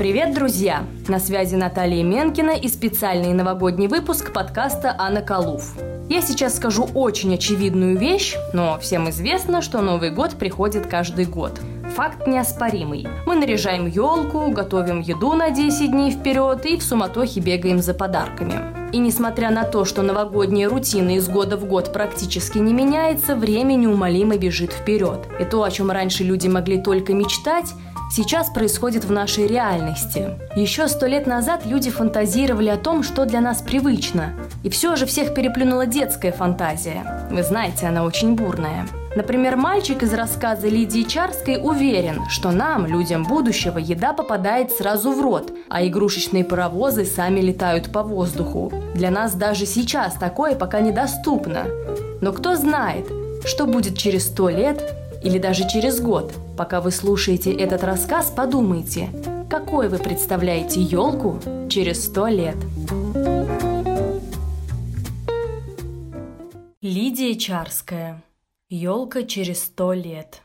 Привет, друзья! На связи Наталья Менкина и специальный новогодний выпуск подкаста «Анна Калуф». Я сейчас скажу очень очевидную вещь, но всем известно, что Новый год приходит каждый год. Факт неоспоримый. Мы наряжаем елку, готовим еду на 10 дней вперед и в суматохе бегаем за подарками. И несмотря на то, что новогодняя рутина из года в год практически не меняется, время неумолимо бежит вперед. И то, о чем раньше люди могли только мечтать, сейчас происходит в нашей реальности. Еще сто лет назад люди фантазировали о том, что для нас привычно. И все же всех переплюнула детская фантазия. Вы знаете, она очень бурная. Например, мальчик из рассказа Лидии Чарской уверен, что нам, людям будущего, еда попадает сразу в рот, а игрушечные паровозы сами летают по воздуху. Для нас даже сейчас такое пока недоступно. Но кто знает, что будет через сто лет или даже через год. Пока вы слушаете этот рассказ, подумайте, какой вы представляете елку через сто лет. Лидия Чарская. Елка через сто лет.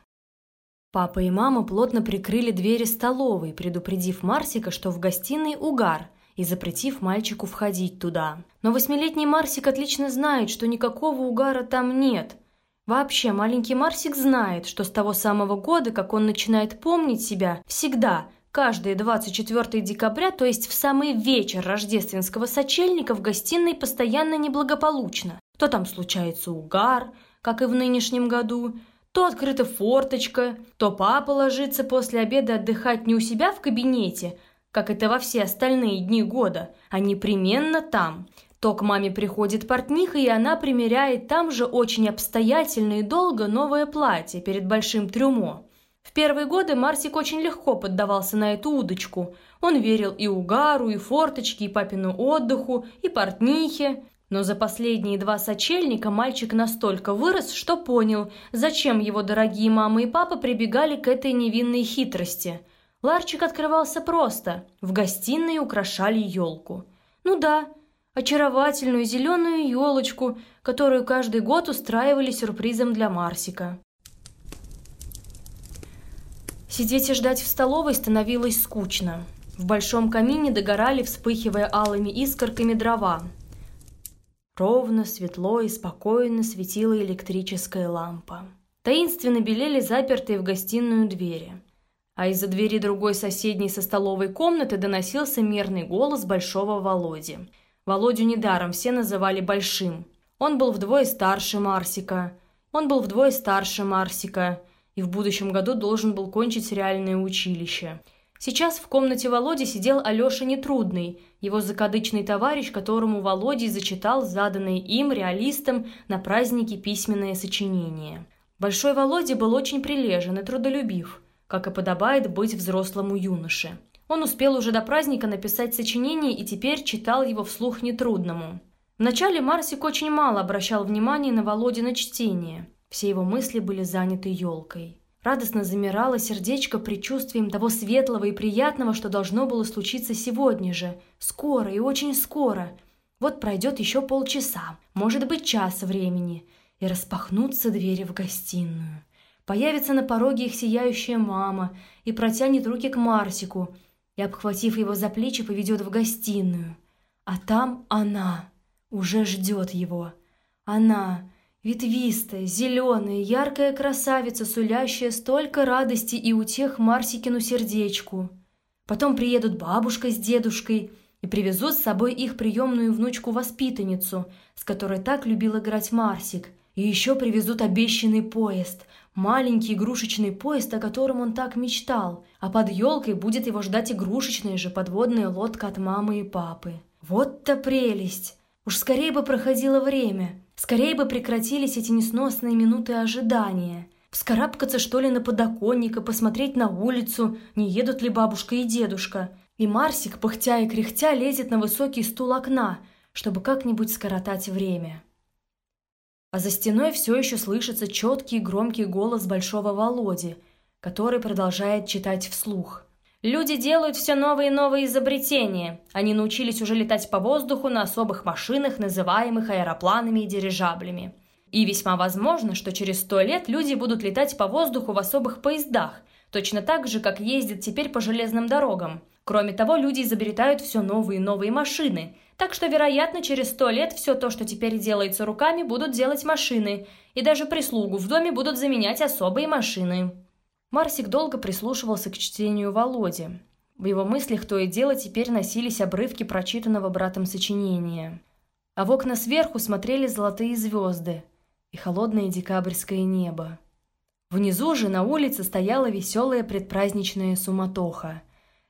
Папа и мама плотно прикрыли двери столовой, предупредив Марсика, что в гостиной угар, и запретив мальчику входить туда. Но восьмилетний Марсик отлично знает, что никакого угара там нет – Вообще, маленький Марсик знает, что с того самого года, как он начинает помнить себя, всегда, каждое 24 декабря, то есть в самый вечер рождественского сочельника, в гостиной постоянно неблагополучно. То там случается угар, как и в нынешнем году, то открыта форточка, то папа ложится после обеда отдыхать не у себя в кабинете, как это во все остальные дни года, а непременно там – то к маме приходит портниха, и она примеряет там же очень обстоятельно и долго новое платье перед большим трюмо. В первые годы Марсик очень легко поддавался на эту удочку. Он верил и угару, и форточке, и папину отдыху, и портнихе. Но за последние два сочельника мальчик настолько вырос, что понял, зачем его дорогие мама и папа прибегали к этой невинной хитрости. Ларчик открывался просто. В гостиной украшали елку. Ну да, очаровательную зеленую елочку, которую каждый год устраивали сюрпризом для Марсика. Сидеть и ждать в столовой становилось скучно. В большом камине догорали, вспыхивая алыми искорками дрова. Ровно, светло и спокойно светила электрическая лампа. Таинственно белели запертые в гостиную двери. А из-за двери другой соседней со столовой комнаты доносился мерный голос большого Володи – Володю недаром все называли Большим. Он был вдвое старше Марсика. Он был вдвое старше Марсика. И в будущем году должен был кончить реальное училище. Сейчас в комнате Володи сидел Алеша Нетрудный, его закадычный товарищ, которому Володя зачитал заданное им, реалистам, на празднике письменное сочинение. Большой Володя был очень прилежен и трудолюбив, как и подобает быть взрослому юноше. Он успел уже до праздника написать сочинение и теперь читал его вслух нетрудному. Вначале Марсик очень мало обращал внимания на Володина чтение. Все его мысли были заняты елкой. Радостно замирало сердечко предчувствием того светлого и приятного, что должно было случиться сегодня же. Скоро и очень скоро. Вот пройдет еще полчаса, может быть час времени, и распахнутся двери в гостиную. Появится на пороге их сияющая мама и протянет руки к Марсику – и, обхватив его за плечи, поведет в гостиную. А там она уже ждет его. Она, ветвистая, зеленая, яркая красавица, сулящая столько радости и утех Марсикину сердечку. Потом приедут бабушка с дедушкой и привезут с собой их приемную внучку-воспитанницу, с которой так любил играть Марсик. И еще привезут обещанный поезд, Маленький игрушечный поезд, о котором он так мечтал, а под елкой будет его ждать игрушечная же подводная лодка от мамы и папы. Вот-то прелесть! Уж скорее бы проходило время, скорее бы прекратились эти несносные минуты ожидания. Вскарабкаться, что ли, на подоконник и посмотреть на улицу, не едут ли бабушка и дедушка. И Марсик, пыхтя и кряхтя, лезет на высокий стул окна, чтобы как-нибудь скоротать время а за стеной все еще слышится четкий громкий голос Большого Володи, который продолжает читать вслух. Люди делают все новые и новые изобретения. Они научились уже летать по воздуху на особых машинах, называемых аэропланами и дирижаблями. И весьма возможно, что через сто лет люди будут летать по воздуху в особых поездах, точно так же, как ездят теперь по железным дорогам. Кроме того, люди изобретают все новые и новые машины. Так что, вероятно, через сто лет все то, что теперь делается руками, будут делать машины. И даже прислугу в доме будут заменять особые машины. Марсик долго прислушивался к чтению Володи. В его мыслях то и дело теперь носились обрывки прочитанного братом сочинения. А в окна сверху смотрели золотые звезды и холодное декабрьское небо. Внизу же на улице стояла веселая предпраздничная суматоха.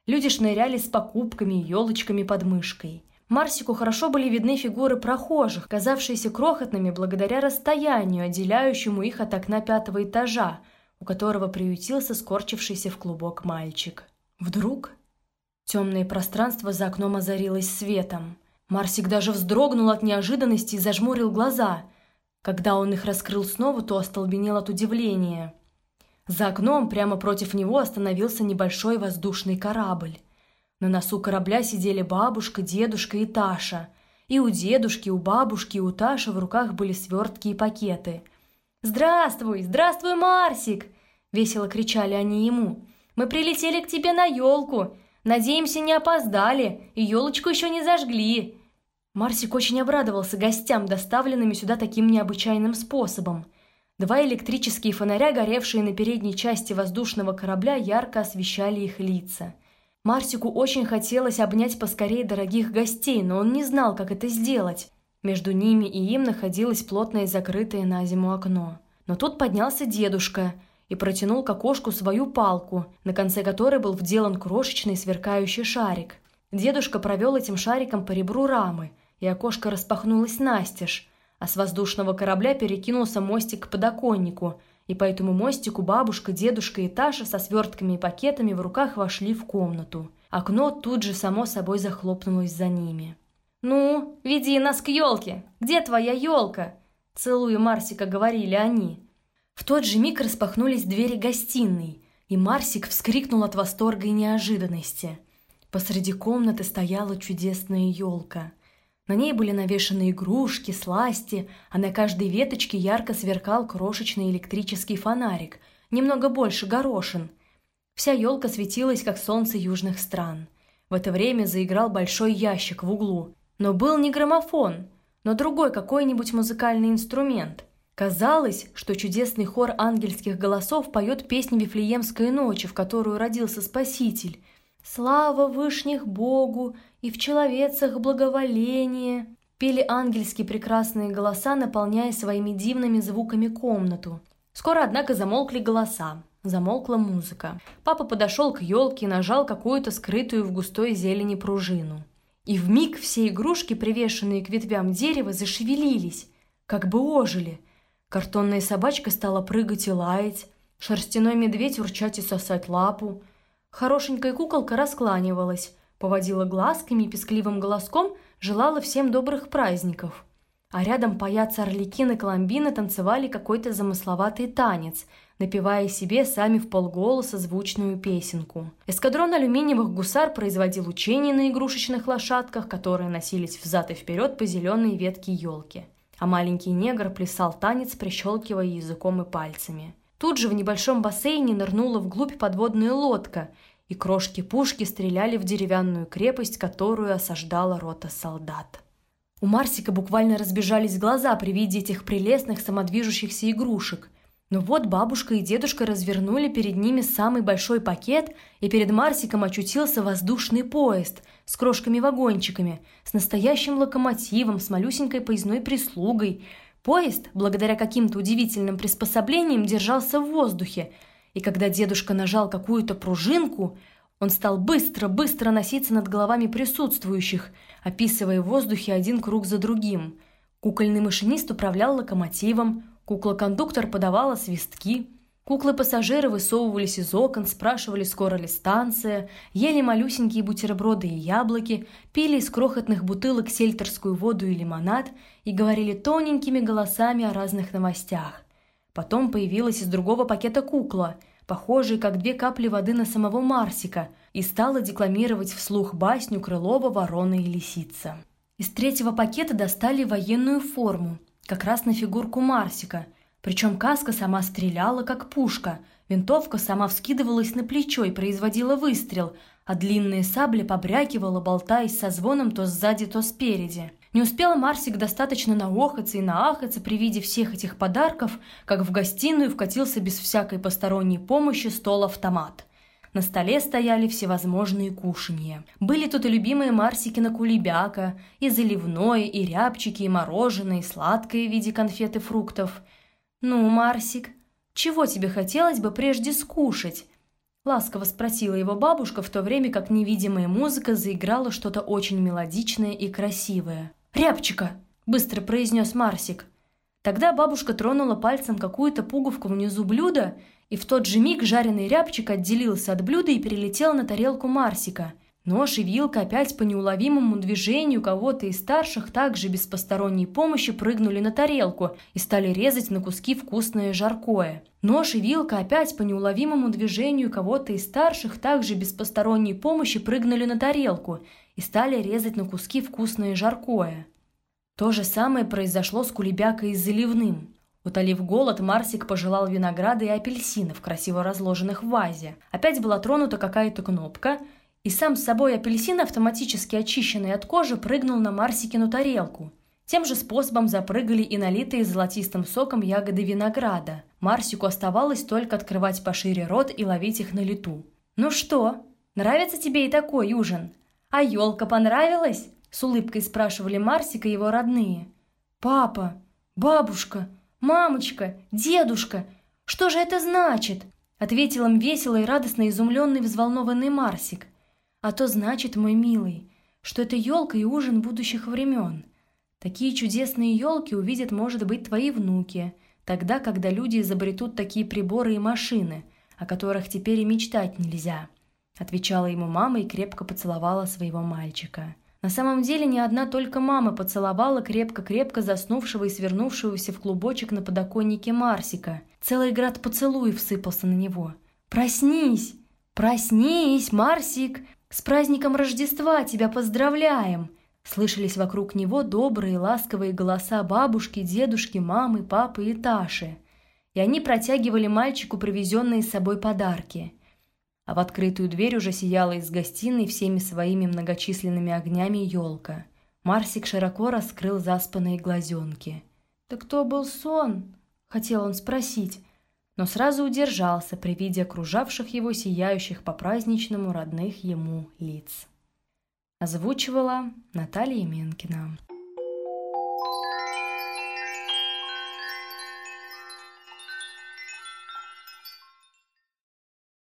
Люди шныряли с покупками и елочками под мышкой. Марсику хорошо были видны фигуры прохожих, казавшиеся крохотными благодаря расстоянию, отделяющему их от окна пятого этажа, у которого приютился скорчившийся в клубок мальчик. Вдруг темное пространство за окном озарилось светом. Марсик даже вздрогнул от неожиданности и зажмурил глаза. Когда он их раскрыл снова, то остолбенел от удивления. За окном прямо против него остановился небольшой воздушный корабль. На носу корабля сидели бабушка, дедушка и Таша. И у дедушки, у бабушки, и у Таши в руках были свертки и пакеты. «Здравствуй! Здравствуй, Марсик!» – весело кричали они ему. «Мы прилетели к тебе на елку. Надеемся, не опоздали, и елочку еще не зажгли». Марсик очень обрадовался гостям, доставленными сюда таким необычайным способом – Два электрические фонаря, горевшие на передней части воздушного корабля, ярко освещали их лица. Марсику очень хотелось обнять поскорее дорогих гостей, но он не знал, как это сделать. Между ними и им находилось плотное закрытое на зиму окно. Но тут поднялся дедушка и протянул к окошку свою палку, на конце которой был вделан крошечный сверкающий шарик. Дедушка провел этим шариком по ребру рамы, и окошко распахнулось настежь, а с воздушного корабля перекинулся мостик к подоконнику, и по этому мостику бабушка, дедушка и Таша со свертками и пакетами в руках вошли в комнату. Окно тут же само собой захлопнулось за ними. «Ну, веди нас к елке! Где твоя елка?» Целуя Марсика, говорили они. В тот же миг распахнулись двери гостиной, и Марсик вскрикнул от восторга и неожиданности. Посреди комнаты стояла чудесная елка – на ней были навешаны игрушки, сласти, а на каждой веточке ярко сверкал крошечный электрический фонарик, немного больше горошин. Вся елка светилась, как солнце южных стран. В это время заиграл большой ящик в углу. Но был не граммофон, но другой какой-нибудь музыкальный инструмент. Казалось, что чудесный хор ангельских голосов поет песнь Вифлеемской ночи, в которую родился Спаситель – «Слава вышних Богу и в человецах благоволение!» Пели ангельские прекрасные голоса, наполняя своими дивными звуками комнату. Скоро, однако, замолкли голоса. Замолкла музыка. Папа подошел к елке и нажал какую-то скрытую в густой зелени пружину. И в миг все игрушки, привешенные к ветвям дерева, зашевелились, как бы ожили. Картонная собачка стала прыгать и лаять, шерстяной медведь урчать и сосать лапу – Хорошенькая куколка раскланивалась, поводила глазками и пескливым голоском желала всем добрых праздников. А рядом паяцы Орликин и Коломбина танцевали какой-то замысловатый танец, напевая себе сами в полголоса звучную песенку. Эскадрон алюминиевых гусар производил учения на игрушечных лошадках, которые носились взад и вперед по зеленой ветке елки. А маленький негр плясал танец, прищелкивая языком и пальцами. Тут же в небольшом бассейне нырнула вглубь подводная лодка, и крошки пушки стреляли в деревянную крепость, которую осаждала рота солдат. У Марсика буквально разбежались глаза при виде этих прелестных самодвижущихся игрушек. Но вот бабушка и дедушка развернули перед ними самый большой пакет, и перед Марсиком очутился воздушный поезд с крошками-вагончиками, с настоящим локомотивом, с малюсенькой поездной прислугой – Поезд, благодаря каким-то удивительным приспособлениям, держался в воздухе, и когда дедушка нажал какую-то пружинку, он стал быстро-быстро носиться над головами присутствующих, описывая в воздухе один круг за другим. Кукольный машинист управлял локомотивом, кукла-кондуктор подавала свистки – Куклы-пассажиры высовывались из окон, спрашивали, скоро ли станция, ели малюсенькие бутерброды и яблоки, пили из крохотных бутылок сельтерскую воду и лимонад и говорили тоненькими голосами о разных новостях. Потом появилась из другого пакета кукла, похожая как две капли воды на самого Марсика, и стала декламировать вслух басню Крылова «Ворона и лисица». Из третьего пакета достали военную форму, как раз на фигурку Марсика – причем каска сама стреляла, как пушка, Винтовка сама вскидывалась на плечо и производила выстрел, а длинная сабля побрякивала, болтаясь со звоном то сзади, то спереди. Не успел Марсик достаточно наохаться и наахаться при виде всех этих подарков, как в гостиную вкатился без всякой посторонней помощи стол-автомат. На столе стояли всевозможные кушанья. Были тут и любимые Марсикина кулебяка, и заливное, и рябчики, и мороженое, и сладкое в виде конфет и фруктов. «Ну, Марсик, чего тебе хотелось бы прежде скушать?» Ласково спросила его бабушка, в то время как невидимая музыка заиграла что-то очень мелодичное и красивое. «Рябчика!» – быстро произнес Марсик. Тогда бабушка тронула пальцем какую-то пуговку внизу блюда, и в тот же миг жареный рябчик отделился от блюда и перелетел на тарелку Марсика. Нож и вилка опять по неуловимому движению кого-то из старших также без посторонней помощи прыгнули на тарелку и стали резать на куски вкусное жаркое. Нож и вилка опять по неуловимому движению кого-то из старших также без посторонней помощи прыгнули на тарелку и стали резать на куски вкусное жаркое. То же самое произошло с кулебякой и заливным. Утолив голод, Марсик пожелал винограда и апельсинов, красиво разложенных в вазе. Опять была тронута какая-то кнопка – и сам с собой апельсин, автоматически очищенный от кожи, прыгнул на Марсикину тарелку. Тем же способом запрыгали и налитые золотистым соком ягоды винограда. Марсику оставалось только открывать пошире рот и ловить их на лету. «Ну что, нравится тебе и такой ужин? А елка понравилась?» С улыбкой спрашивали Марсика его родные. «Папа, бабушка, мамочка, дедушка, что же это значит?» Ответил им весело и радостно изумленный взволнованный Марсик. А то значит, мой милый, что это елка и ужин будущих времен. Такие чудесные елки увидят, может быть, твои внуки, тогда, когда люди изобретут такие приборы и машины, о которых теперь и мечтать нельзя», — отвечала ему мама и крепко поцеловала своего мальчика. На самом деле не одна только мама поцеловала крепко-крепко заснувшего и свернувшегося в клубочек на подоконнике Марсика. Целый град поцелуев сыпался на него. «Проснись! Проснись, Марсик! «С праздником Рождества тебя поздравляем!» Слышались вокруг него добрые ласковые голоса бабушки, дедушки, мамы, папы и Таши. И они протягивали мальчику привезенные с собой подарки. А в открытую дверь уже сияла из гостиной всеми своими многочисленными огнями елка. Марсик широко раскрыл заспанные глазенки. «Да кто был сон?» — хотел он спросить, но сразу удержался при виде окружавших его сияющих по-праздничному родных ему лиц. Озвучивала Наталья Менкина.